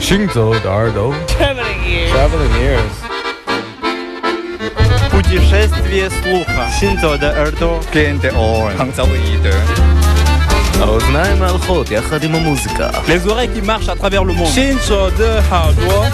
行走的耳朵 Traveling ears. Traveling ears Путешествие слуха. Синзо de Erdo. Gain the orange. 杭州的一的。 האוזניים ההלכות יחד עם המוזיקה Les oreilles qui marchent à travers le monde. Shinzo de Hardwa.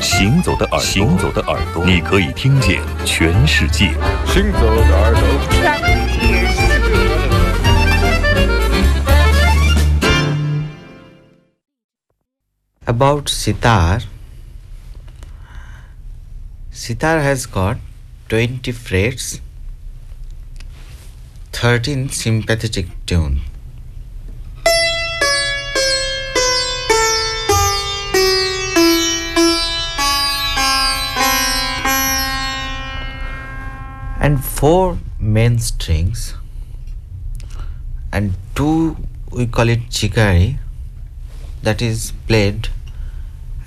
行走的耳朵，行走的耳朵，你可以听见全世界。 行走的耳朵 About sitar. Sitar has got 20 frets 13 sympathetic tune. And four main strings and two we call it chikari that is played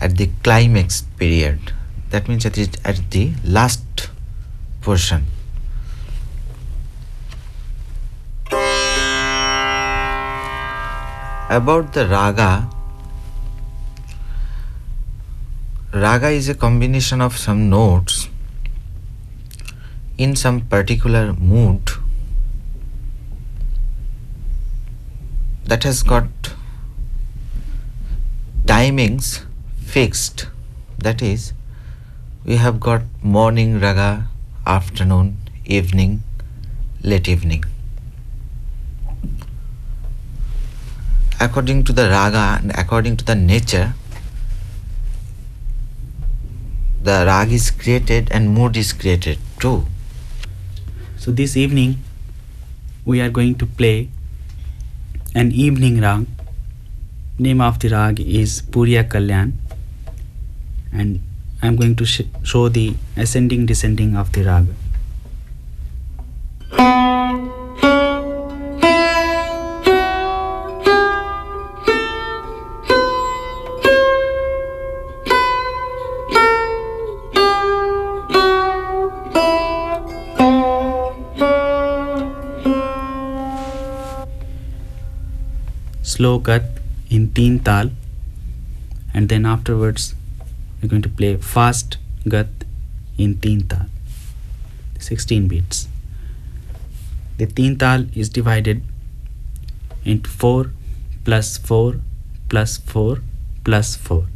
at the climax period. That means at, it, at the last portion. About the raga, raga is a combination of some notes in some particular mood that has got timings fixed. That is, we have got morning raga, afternoon, evening, late evening. According to the raga and according to the nature, the rag is created and mood is created too. So this evening we are going to play an evening rag. Name of the rag is Puriya Kalyan and I am going to sh- show the ascending descending of the rag. slow cut in teen tal and then afterwards we're going to play fast gat in teen tal. 16 beats. The teen is divided into 4 plus 4 plus 4 plus 4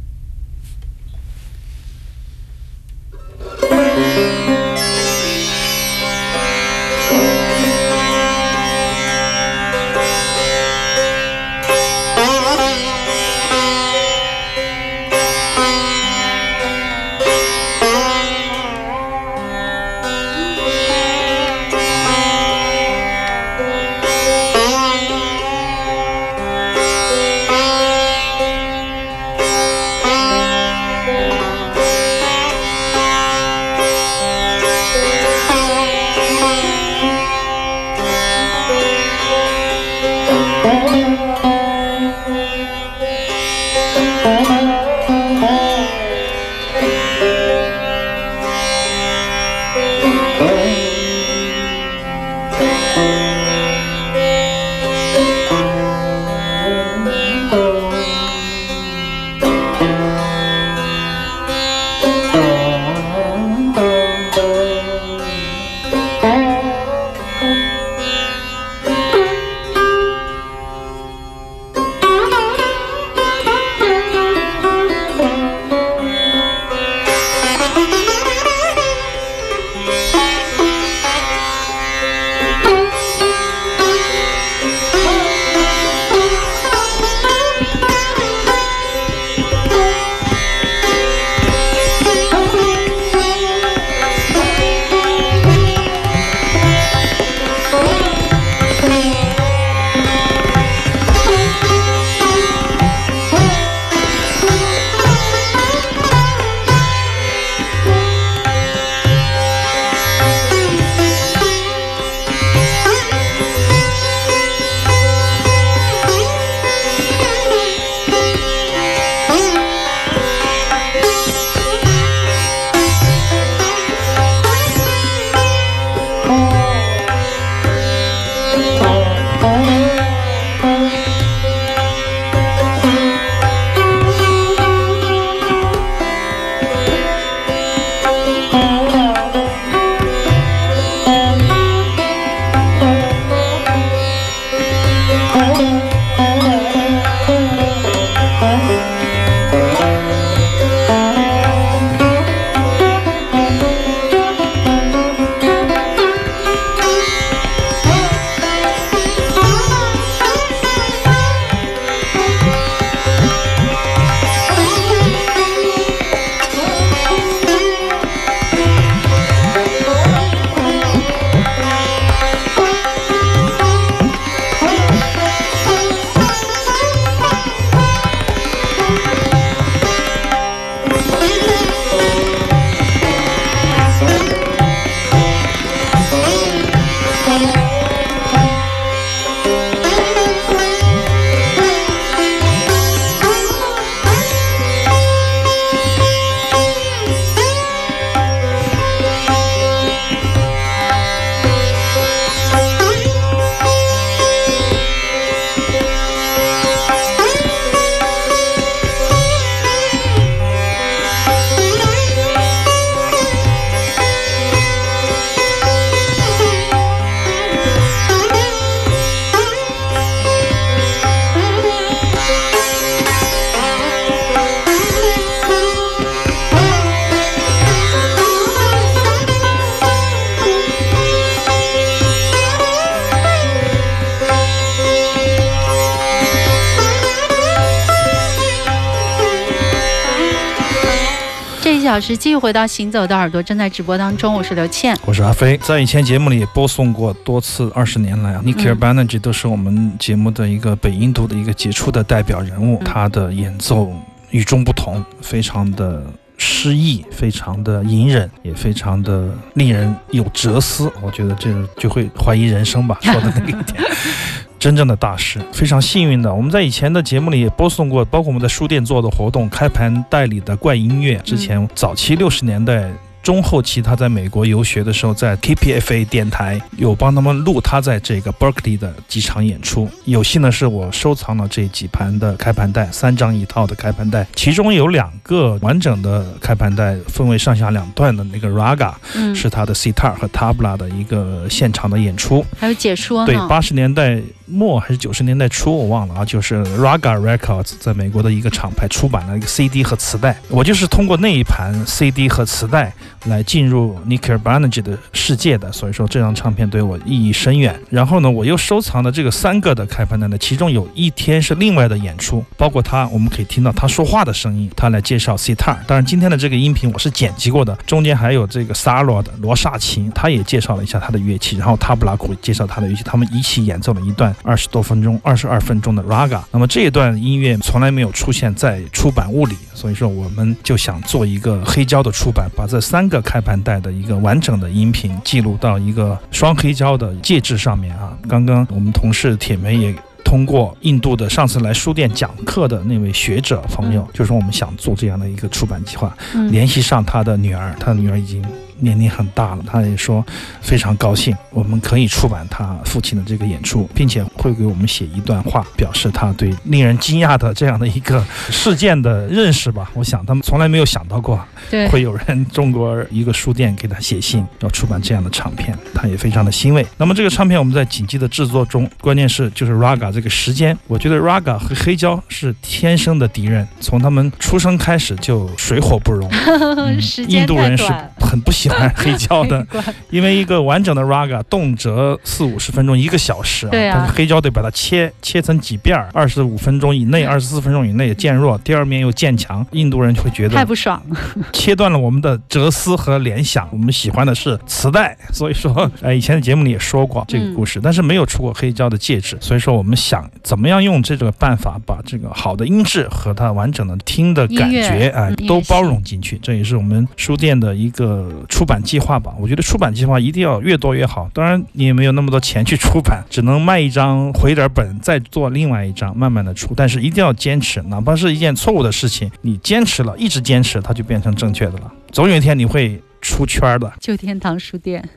小时继续回到《行走的耳朵》，正在直播当中，我是刘倩。我是阿飞，在以前节目里也播送过多次，二十年来啊 n i k i r Banerjee 都是我们节目的一个北印度的一个杰出的代表人物，嗯他的演奏与众不同，非常的诗意，非常的隐忍，也非常的令人有哲思。我觉得这就会怀疑人生吧，说的那个一点。真正的大师，非常幸运的，我们在以前的节目里也播送过，包括我们在书店做的活动，开盘代理的怪音乐。之前早期六十年代中后期，他在美国游学的时候，在 KPFA 电台有帮他们录他在这个 Berkeley 的几场演出。有幸的是，我收藏了这几盘的开盘带，三张一套的开盘带，其中有两个完整的开盘带，分为上下两段的那个 Raga 嗯，是他的 sitar 和 tabla 的一个现场的演出。还有解说对，八十年代末还是九十年代初，我忘了啊，就是 Raga Records 在美国的一个厂牌出版了一个 CD 和磁带，我就是通过那一盘 CD 和磁带来进入 n i k i r Banerjee 的世界的，所以说这张唱片对我意义深远。然后呢，我又收藏了这个三个的开盘单呢，其中有一天是另外的演出，包括他，我们可以听到他说话的声音，他来介绍 sitar。当然，今天的这个音频我是剪辑过的，中间还有这个 Saro 的罗刹琴，他也介绍了一下他的乐器，然后塔布拉鼓介绍他的乐器，他们一起演奏了一段二十多分钟、二十二分钟的 Raga。那么这一段音乐从来没有出现在出版物里，所以说我们就想做一个黑胶的出版，把这三个开盘带的一个完整的音频记录到一个双黑胶的介质上面啊。刚刚我们同事铁梅也。通过印度的上次来书店讲课的那位学者朋友，就说我们想做这样的一个出版计划，联系上他的女儿，他的女儿已经年龄很大了，他也说非常高兴，我们可以出版他父亲的这个演出，并且会给我们写一段话，表示他对令人惊讶的这样的一个事件的认识吧。我想他们从来没有想到过 对，会有人中国一个书店给他写信要出版这样的唱片，他也非常的欣慰。那么这个唱片我们在紧急的制作中，关键是就是 Raga 这个时间，我觉得 Raga 和黑胶是天生的敌人，从他们出生开始就水火不容。嗯时间太印度人是。很不喜欢黑胶的，因为一个完整的 raga 动辄四五十分钟、一个小时啊，对啊。但是黑胶得把它切切成几遍儿，二十五分钟以内、二十四分钟以内渐弱，第二面又渐强，印度人就会觉得太不爽了，切断了我们的哲思和联想。我们喜欢的是磁带，所以说，哎，以前的节目里也说过这个故事，但是没有出过黑胶的介质，所以说我们想怎么样用这个办法把这个好的音质和它完整的听的感觉啊、嗯音乐都包容进去，这也是我们书店的一个出版计划吧。我觉得出版计划一定要越多越好，当然你也没有那么多钱去出版，只能卖一张回点本，再做另外一张，慢慢的出，但是一定要坚持，哪怕是一件错误的事情，你坚持了，一直坚持，它就变成正确的了。总有一天你会出圈儿的。旧天堂书店。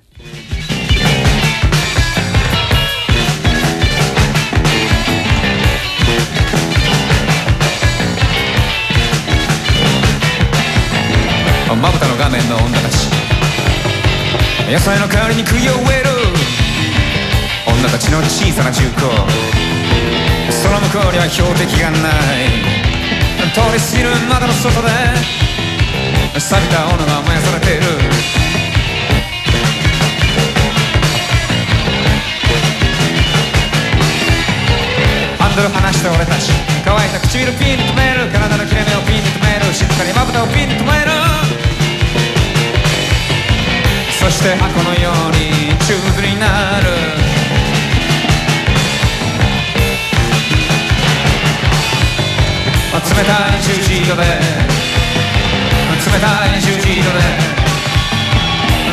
まぶたの画面の女たち 野菜の代わりに釘を植える。女たちの小さな銃口その向こうには標的がない。通り過ぎる窓の外で。錆びた斧が燃やされている。ハンドル離して俺たち。乾いた唇ピンに止める。体の切れ目をピンに止める。静かにして箱のようにチューブになる。冷たい十字路で。冷たい十字路で。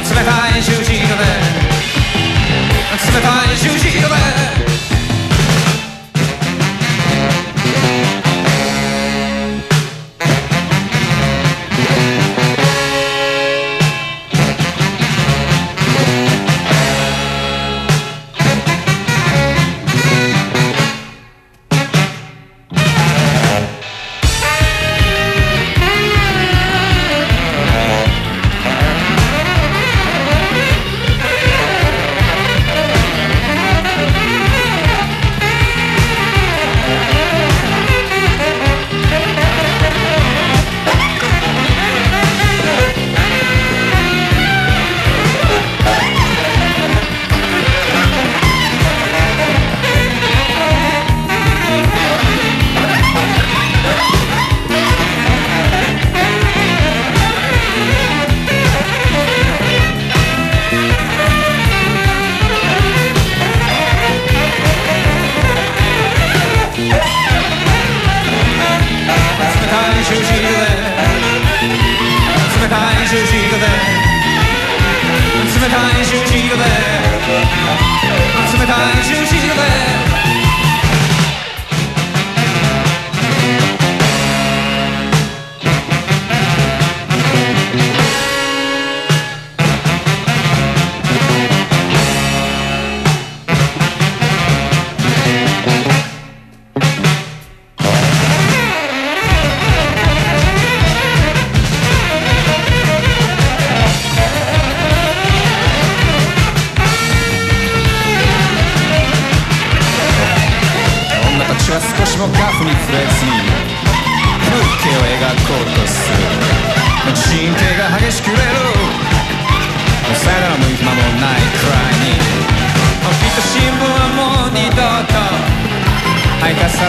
冷たい十字路で。冷たい十字路で。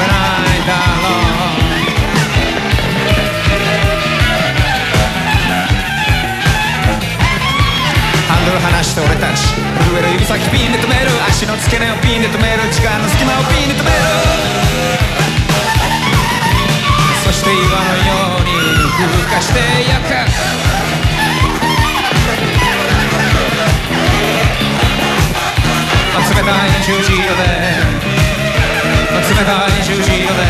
ないだろう。ハンドル離して俺たち震える指先ピンで止める足の付け根をピンで止める時間の隙間をピンで止める。そして岩のように風化して焼く。冷たい十字路で。冷たい終始よね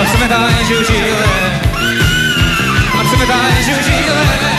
冷たい終始よね冷たい終始よね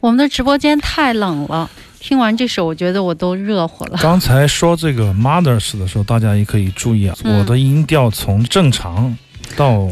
我们的直播间太冷了，听完这首，我觉得我都热乎了。刚才说这个 mothers 的时候，大家也可以注意啊，嗯我的音调从正常到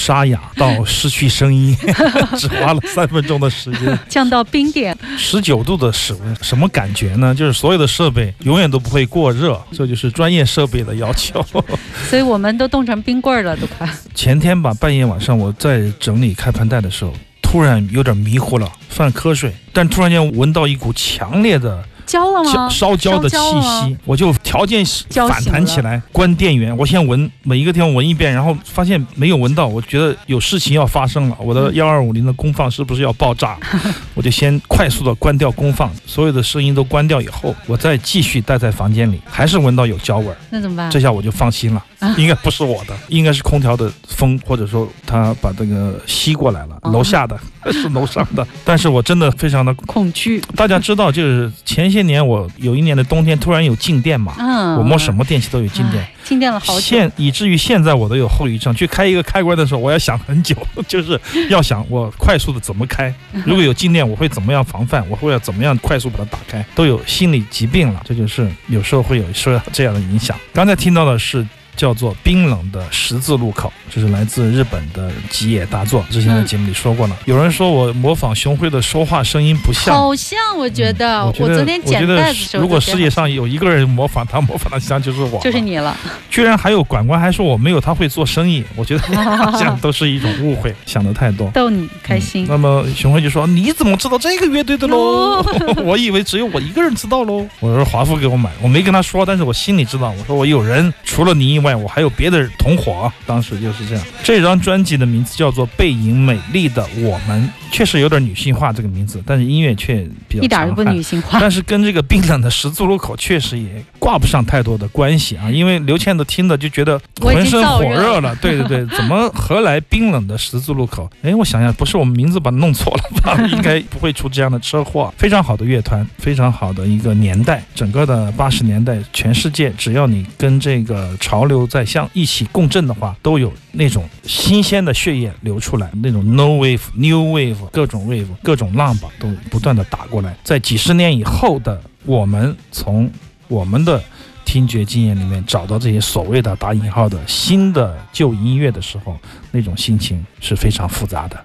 沙哑到失去声音，只花了三分钟的时间。降到冰点，十九度的室温，什么感觉呢？就是所有的设备永远都不会过热，这就是专业设备的要求。所以我们都冻成冰棍儿了，都快。前天吧，半夜晚上我在整理开盘带的时候，突然有点迷糊了，犯瞌睡，但突然间闻到一股强烈的焦了吗？烧焦的气息，我就条件反弹起来，关电源。我先闻每一个地方闻一遍，然后发现没有闻到，我觉得有事情要发生了，我嗯的幺二五零的功放是不是要爆炸？我就先快速的关掉功放，所有的声音都关掉以后，我再继续待在房间里，还是闻到有焦味儿。那怎么办？这下我就放心了，啊应该不是我的，应该是空调的风，或者说它把这个吸过来了，哦楼下的 是楼上的。但是我真的非常的恐惧。大家知道，就是前些年我有一年的冬天突然有静电嘛，嗯，我摸什么电器都有静电，静电了好久。现以至于现在我都有后遗症。去开一个开关的时候，我要想很久，就是要想我快速的怎么开，如果有静电，我会怎么样防范，我会要怎么样快速把它打开，都有心理疾病了。这就是有时候会有受到这样的影响。刚才听到的是。叫做冰冷的十字路口，这是来自日本的吉野大作。之前在节目里说过了。有人说我模仿熊辉的说话声音不像，好像我觉得，我觉得昨天剪我觉得带子的时候，如果世界上有一个人模仿他，模仿的像就是我，就是。你了，居然还有管官还说我没有他会做生意，我觉得 这样都是一种误会，想的太多。逗你开心。那么熊辉就说：“你怎么知道这个乐队的喽哦？我以为只有我一个人知道喽。”我说：“华夫给我买，我没跟他说，但是我心里知道。我说我有人除了你另外，我还有别的同伙。当时就是这样。这张专辑的名字叫做《背影美丽的我们》，确实有点女性化这个名字，但是音乐却比较一点都不女性化。但是跟这个冰冷的十字路口确实也挂不上太多的关系啊，因为刘倩的听的就觉得浑身火热了热。对对对，怎么何来冰冷的十字路口？哎，我想想，不是我们名字把它弄错了吧？应该不会出这样的车祸。非常好的乐团，非常好的一个年代，整个的八十年代，全世界只要你跟这个潮流在相一起共振的话，都有那种新鲜的血液流出来，那种 no wave、new wave 各种 wave、各种浪吧，都不断的打过来。在几十年以后的我们，从我们的听觉经验里面找到这些所谓的打引号的新的旧音乐的时候，那种心情是非常复杂的。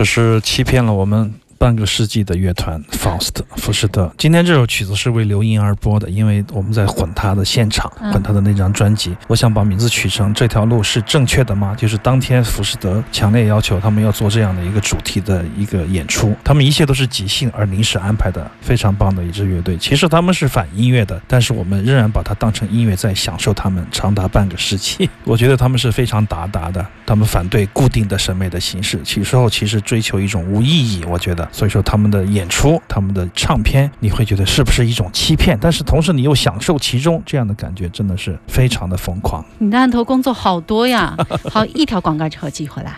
这是欺骗了我们半个世纪的乐团 Faust 福士德。今天这首曲子是为刘英而播的，因为我们在混他的现场，嗯混他的那张专辑。我想把名字取成《这条路是正确的吗》？就是当天福士德强烈要求他们要做这样的一个主题的一个演出，他们一切都是即兴而临时安排的，非常棒的一支乐队。其实他们是反音乐的，但是我们仍然把它当成音乐在享受他们长达半个世纪。我觉得他们是非常达达的，他们反对固定的审美的形式，有时候其实追求一种无意义。我觉得，所以说他们的演出、他们的唱片，你会觉得是不是一种欺骗？但是同时你又享受其中，这样的感觉真的是非常的疯狂。你的案头工作好多呀。好，一条广告之后寄回来。